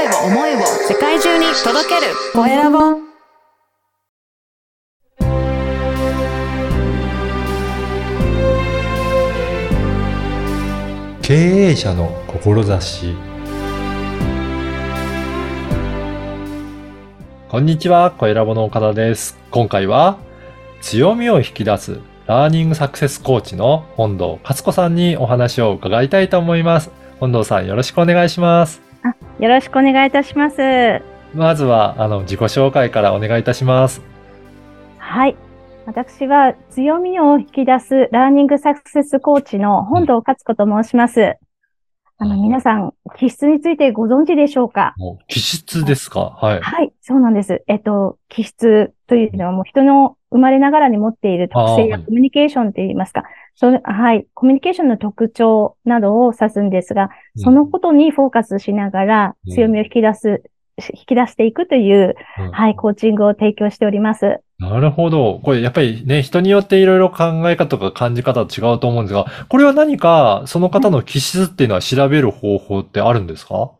声を、思いを世界中に届けるコエラボ経営者の志こんにちは、小ラボの岡田です。今回は強みを引き出すラーニングサクセスコーチの本堂勝子さんにお話を伺いたいと思います。本堂さんよろしくお願いします。よろしくお願いいたします。まずはあの自己紹介からお願いいたします。はい。私は強みを引き出すラーニングサクセスコーチの本堂勝子と申します。あの、皆さん、気質についてご存知でしょうか？気質ですか？はい。はい、そうなんです。えっと、気質というのはもう人の生まれながらに持っている特性やコミュニケーションといいますか、そのはい、コミュニケーションの特徴などを指すんですが、うん。そのことにフォーカスしながらうん。強みを引き出す、引き出していくという、うん。はい、コーチングを提供しております。なるほど。これやっぱりね、人によっていろいろ考え方とか感じ方違うと思うんですが、これは何かその方の気質っていうのは調べる方法ってあるんですか、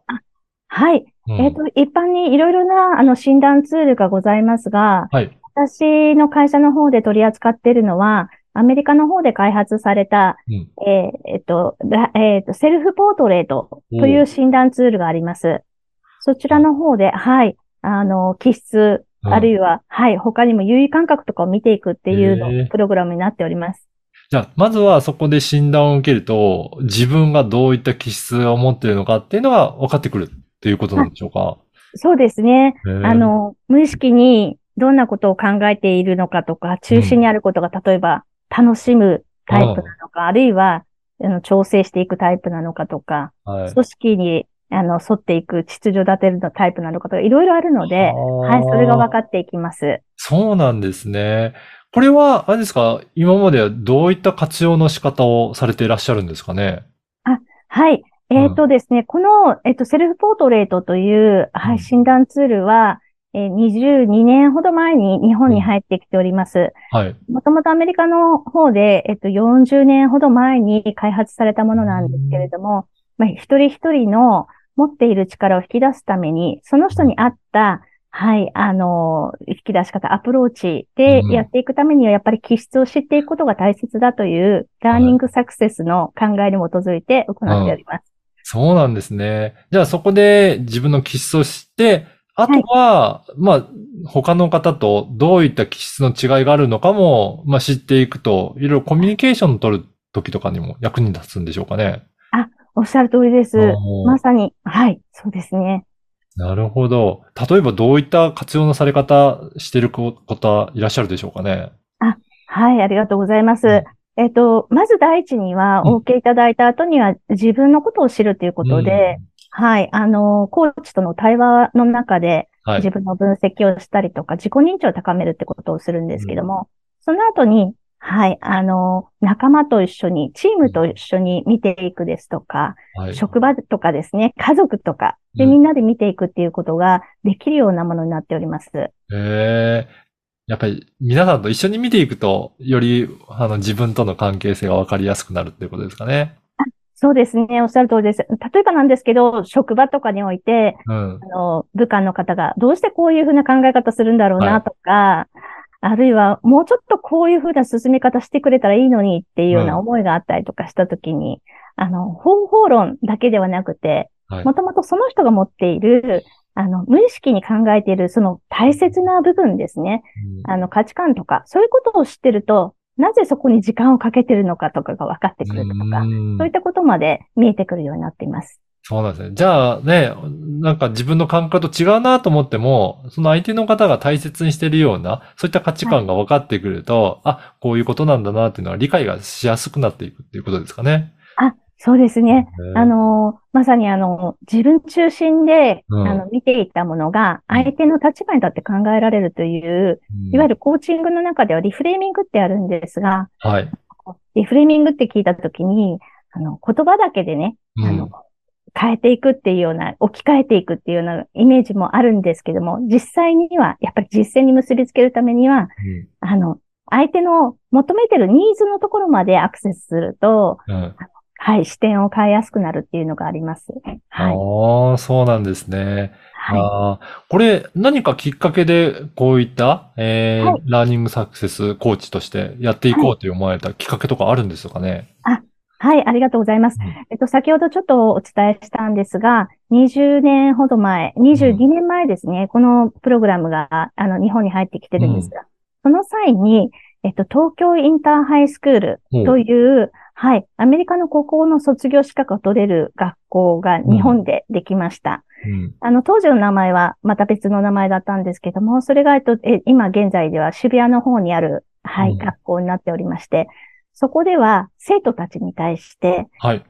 はい。うんえっ、と、一般にいろいろな、あの、診断ツールがございますが、はい。私の会社の方で取り扱っているのは、アメリカの方で開発された、うんえーえっと、ラえっと、セルフポートレートという診断ツールがあります。そちらの方で、はい、あの、気質、うんあるいは、はい、他にも優位感覚とかを見ていくっていうの、プログラムになっております。じゃあ、まずはそこで診断を受けると、自分がどういった気質を持っているのかっていうのが分かってくるっていうことなんでしょうか、そうですね。あ、の、無意識にどんなことを考えているのかとか、中心にあることが、例えば、楽しむタイプなのか、あるいは、あの、調整していくタイプなのかとか、はい。組織に、あの、沿っていく秩序立てるのタイプなのかとか、いろいろあるので、はい、それが分かっていきます。そうなんですね。これは、あれですか、今まではどういった活用の仕方をされていらっしゃるんですかね？はい。えっ、とですね、この、えっ、と、セルフポートレートという、診断ツールは、えー22年ほど前に日本に入ってきております。はい。もともとアメリカの方で、えっと、40年ほど前に開発されたものなんですけれども、まあ、一人一人の持っている力を引き出すために、その人に合った、はい、あの、引き出し方、アプローチでうんやっていくためには、やっぱり気質を知っていくことが大切だという、ラーニングサクセスの考えに基づいて行っております。そうなんですね。じゃあそこで自分の気質を知って、あとは、まあ、他の方とどういった気質の違いがあるのかも、まあ知っていくと、いろいろコミュニケーションを取る時とかにも役に立つんでしょうかね。おっしゃる通りです。まさに、はい、そうですね。なるほど。例えばどういった活用のされ方してる方いらっしゃるでしょうかね。はい、ありがとうございます。うんえっと、まず第一には、うんお受けいただいた後には、自分のことを知るということで、はい、あの、コーチとの対話の中で、自。分の分析をしたりとか、自己認知を高めるってことをするんですけども、その後に、はい、あの、仲間と一緒に、チームと一緒に見ていくですとか、はい。職場とかですね、家族とか、で、うんみんなで見ていくっていうことができるようなものになっております。へえ。やっぱり皆さんと一緒に見ていくと、よりあの自分との関係性がわかりやすくなるっていうことですかね。そうですね、おっしゃる通りです。例えばなんですけど、職場とかにおいて、うん。あの、部下の方がどうしてこういうふうな考え方するんだろうはないとか、あるいはもうちょっとこういうふうな進め方してくれたらいいのにっていうような思いがあったりとかしたときに、あの、方法論だけではなくて、はいもともとその人が持っている、あの、無意識に考えているその大切な部分ですね。あの、価値観とか、そういうことを知ってると、なぜそこに時間をかけてるのかとかが分かってくるとか、うんそういったことまで見えてくるようになっています。そうなんですね。じゃあね、なんか自分の感覚と違うなと思っても、その相手の方が大切にしているような、そういった価値観が分かってくると、あ、こういうことなんだなっていうのは理解がしやすくなっていくっていうことですかね。そうですね。あ、の、まさにあの、自分中心で、うん。あの、見ていったものが、うん。相手の立場に立って考えられるという、いわゆる、るコーチングの中ではリフレーミングってあるんですが、はい。リフレーミングって聞いたときに、あの、言葉だけでね、うん。あの、変えていくっていうような、置き換えていくっていうようなイメージもあるんですけども、実際には、やっぱり実践に結びつけるためには、あの、相手の求めてるニーズのところまでアクセスすると、はい、視点を変えやすくなるっていうのがあります。はい。ああ、そうなんですね。はああ、これ何かきっかけでこういった、えーはいラーニングサクセスコーチとしてやっていこうと思われたきっかけとかあるんですかね？い。はい、ありがとうございます。うんえっと、先ほどちょっとお伝えしたんですが、20年ほど前、22年前ですね、このプログラムが、あの、日本に入ってきてるんですが、その際に、えっと、東京インターハイスクールという、はい、アメリカの高校の卒業資格を取れる学校が日本でできました。うん。あの、当時の名前はまた別の名前だったんですけども、それが、えっと、え今現在では渋谷の方にある、はい、うん学校になっておりまして、そこでは生徒たちに対して、はい。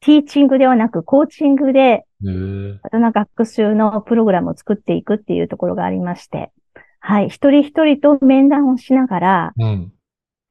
ティーチングではなくコーチングで、えー大人学習のプログラムを作っていくっていうところがありまして、はい、一人一人と面談をしながら、うん。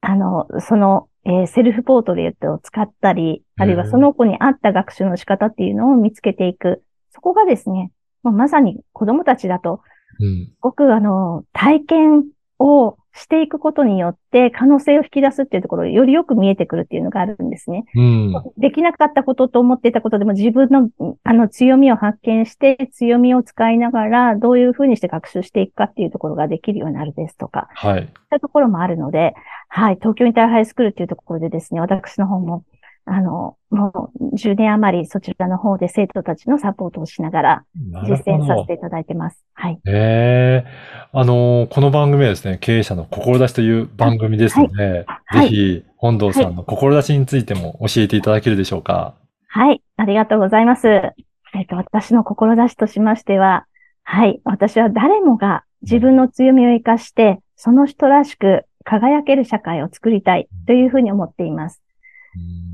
あの、その、えーセルフポートレートを使ったり、あるいはその子に合った学習の仕方っていうのを見つけていく。そこがですね、まさに子供たちだと、うん。すごくあの、体験をしていくことによって可能性を引き出すっていうところよりよく見えてくるっていうのがあるんですね。うん。できなかったことと思っていたことでも自分のあの強みを発見して強みを使いながらどういうふうにして学習していくかっていうところができるようになるですとか、はい。そういったところもあるので、はい、東京インターハイスクールっていうところでですね、私の方も、あの、もう10年余りそちらの方で生徒たちのサポートをしながら実践させていただいてます。はい。ええあのーこの番組はですね、経営者の志という番組ですので、はいぜひ、本堂さんの志についても教えていただけるでしょうか。はい、ありがとうございます。えっと、私の志としましては、はい、私は誰もが自分の強みを生かして、その人らしく輝ける社会を作りたいというふうに思っています。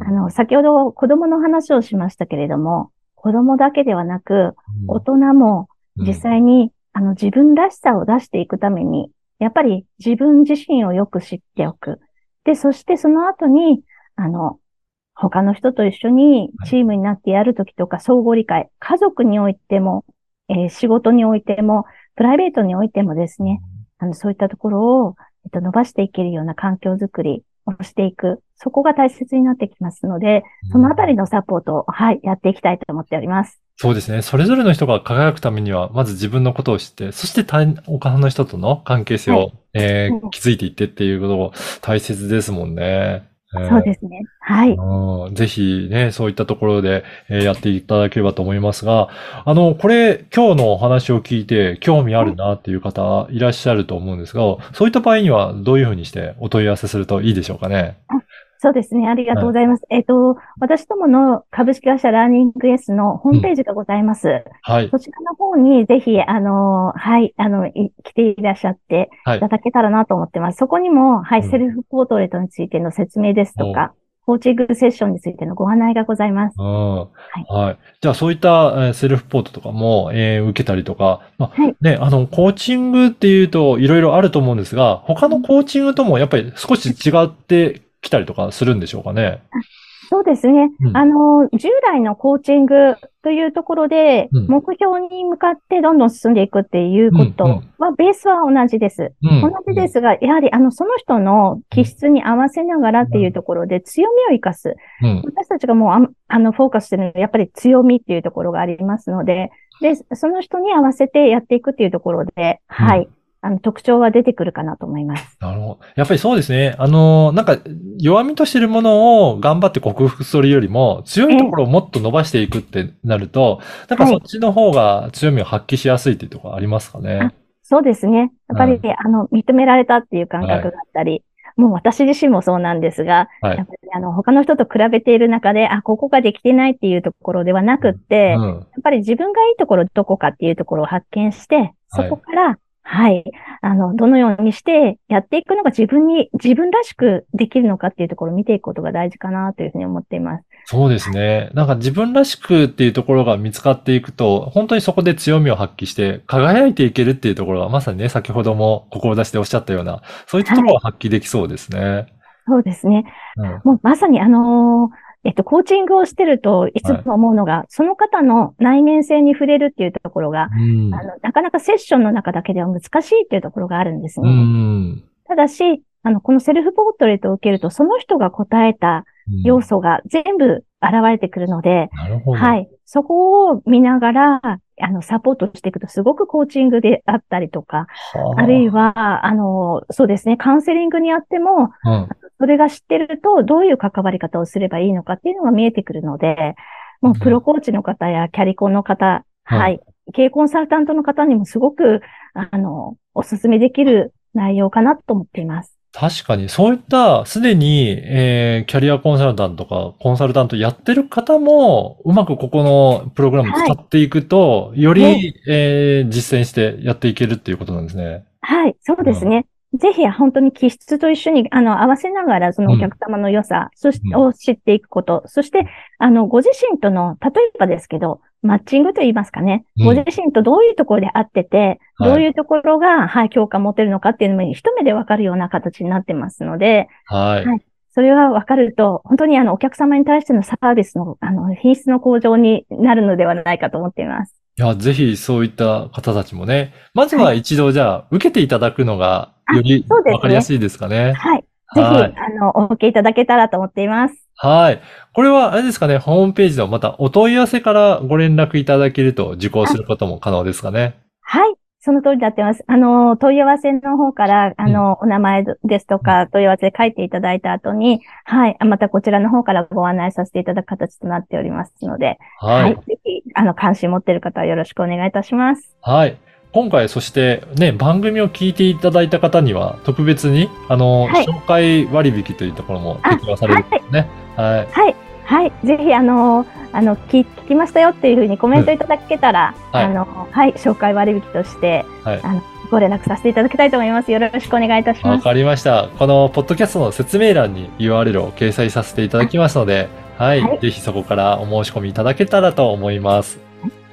あの、先ほど子供の話をしましたけれども、子供だけではなく、大人も実際に、あの、自分らしさを出していくために、やっぱり自分自身をよく知っておく。で、そしてその後に、あの、他の人と一緒にチームになってやるときとか相互理解、家族においても、えー仕事においても、プライベートにおいてもですね、あの、そういったところを、えっと、伸ばしていけるような環境づくりをしていく。そこが大切になってきますので、そのあたりのサポートを、はい、やっていきたいと思っております。そうですね。それぞれの人が輝くためには、まず自分のことを知って、そして他他の人との関係性を、はいえーうん築いていってっていうことが大切ですもんね。えーそうですね。はい。うんぜひね、そういったところで、えーやっていただければと思いますが、あの、これ、今日のお話を聞いて、興味あるなっていう方いらっしゃると思うんですが、そういった場合にはどういうふうにしてお問い合わせするといいでしょうかね？そうですね。ありがとうございます。えっと、私どもの株式会社ラーニング S のホームページがございます。はい。そちらの方にぜひ、あの、はい、あの、い来ていらっしゃってはいいただけたらなと思ってます。そこにも、はい、うんセルフポートレートについての説明ですとか、コーチングセッションについてのご案内がございます。うん。はい。じゃあ、そういったえーセルフポートとかも、えー受けたりとか、まあ、はいね、あの、コーチングっていうといろいろあると思うんですが、他のコーチングともやっぱり少し違ってきたりとかするんでしょうかね。そうですね。うんあの、従来のコーチングというところで、うん目標に向かってどんどん進んでいくっていうことうんうんは、ベースは同じです。うん。同じですが、やはり、あの、その人の気質に合わせながらっていうところで強みを生かす。うん。私たちがもうあん、あの、フォーカスしてるのは、やっぱり強みっていうところがありますので、で、その人に合わせてやっていくっていうところで、はい。あの、特徴は出てくるかなと思います。なるほど。やっぱりそうですね。あの、なんか、弱みとしてるものを頑張って克服するよりも、強いところをもっと伸ばしていくってなると、なんかはいそっちの方が強みを発揮しやすいっていうところありますかね。そうですね。やっぱり、うあの、認められたっていう感覚があったり、もう私自身もそうなんですが、はいやっぱりあの、他の人と比べている中で、あ、ここができてないっていうところではなくって、うん。やっぱり自分がいいところどこかっていうところを発見して、そこから、はい、あの、どのようにしてやっていくのが自分に、自分らしくできるのかっていうところを見ていくことが大事かなというふうに思っています。そうですね。なんか自分らしくっていうところが見つかっていくと、本当にそこで強みを発揮して、輝いていけるっていうところが、まさにね、先ほども志でおっしゃったような、そういったところを発揮できそうですね。そうですね。うん。もうまさにあのーえっと、コーチングをしてると、いつも思うのが、その方の内面性に触れるっていうところが、うんあの、なかなかセッションの中だけでは難しいっていうところがあるんですうね。ん。ただし、あの、このセルフポートレートを受けると、その人が答えた、要素が全部現れてくるので、なるほど。はい。そこを見ながら、あの、サポートしていくと、すごくコーチングであったりとか、はあるいは、あの、そうですね、カウンセリングにあっても、うん。それが知ってると、どういう関わり方をすればいいのかっていうのが見えてくるので、もうプロコーチの方やキャリコンの方、うんはい、経営コンサルタントの方にもすごく、あの、お勧めできる内容かなと思っています。確かに、そういった、すでに、えー、キャリアコンサルタントとか、コンサルタントやってる方も、うまくここのプログラム使っていくと、より、ね。えー、実践してやっていけるっていうことなんですね。はい、そうですね。ぜひ本当に気質と一緒に、あの、合わせながら、そのお客様の良さ、そしうん。を知っていくこと、そして、あの、ご自身との、例えばですけど、マッチングと言いますかね。うんご自身とどういうところで合ってて、はいどういうところが、はい、共感持てるのかっていうのも一目でわかるような形になってますので、はい。はいそれがわかると、本当にあの、お客様に対してのサービスの、あの、品質の向上になるのではないかと思っています。いや、ぜひそういった方たちもね、まずは一度じゃあ、受けていただくのが、あよりわかりやすいですかね。はい。ぜひ、はいあの、お受けいただけたらと思っています。はい。これは、あれですかね、ホームページのまたお問い合わせからご連絡いただけると受講することも可能ですかね。はい。その通りになってます。あの、問い合わせの方から、あの、お名前ですとか、問い合わせで書いていただいた後に、はい。またこちらの方からご案内させていただく形となっておりますので、はい。ぜひ、あの、関心持っている方はよろしくお願いいたします。はい。今回、そしてね、番組を聞いていただいた方には、特別に、あの、はい紹介割引というところも適用されるんですね。はい。はい。はい。ぜひ、あの、あの、聞聞きましたよっていうふうにコメントいただけたら、はいあの、はい。紹介割引として、はいあの、ご連絡させていただきたいと思います。よろしくお願いいたします。わかりました。このポッドキャストの説明欄に URL を掲載させていただきますので、はい。はいぜひそこからお申し込みいただけたらと思います。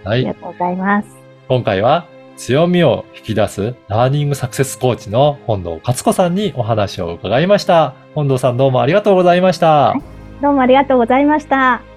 はい。ありがとうございます。今回は強みを引き出すラーニングサクセスコーチの本堂勝子さんにお話を伺いました。本堂さんどうもありがとうございました。どうもありがとうございました。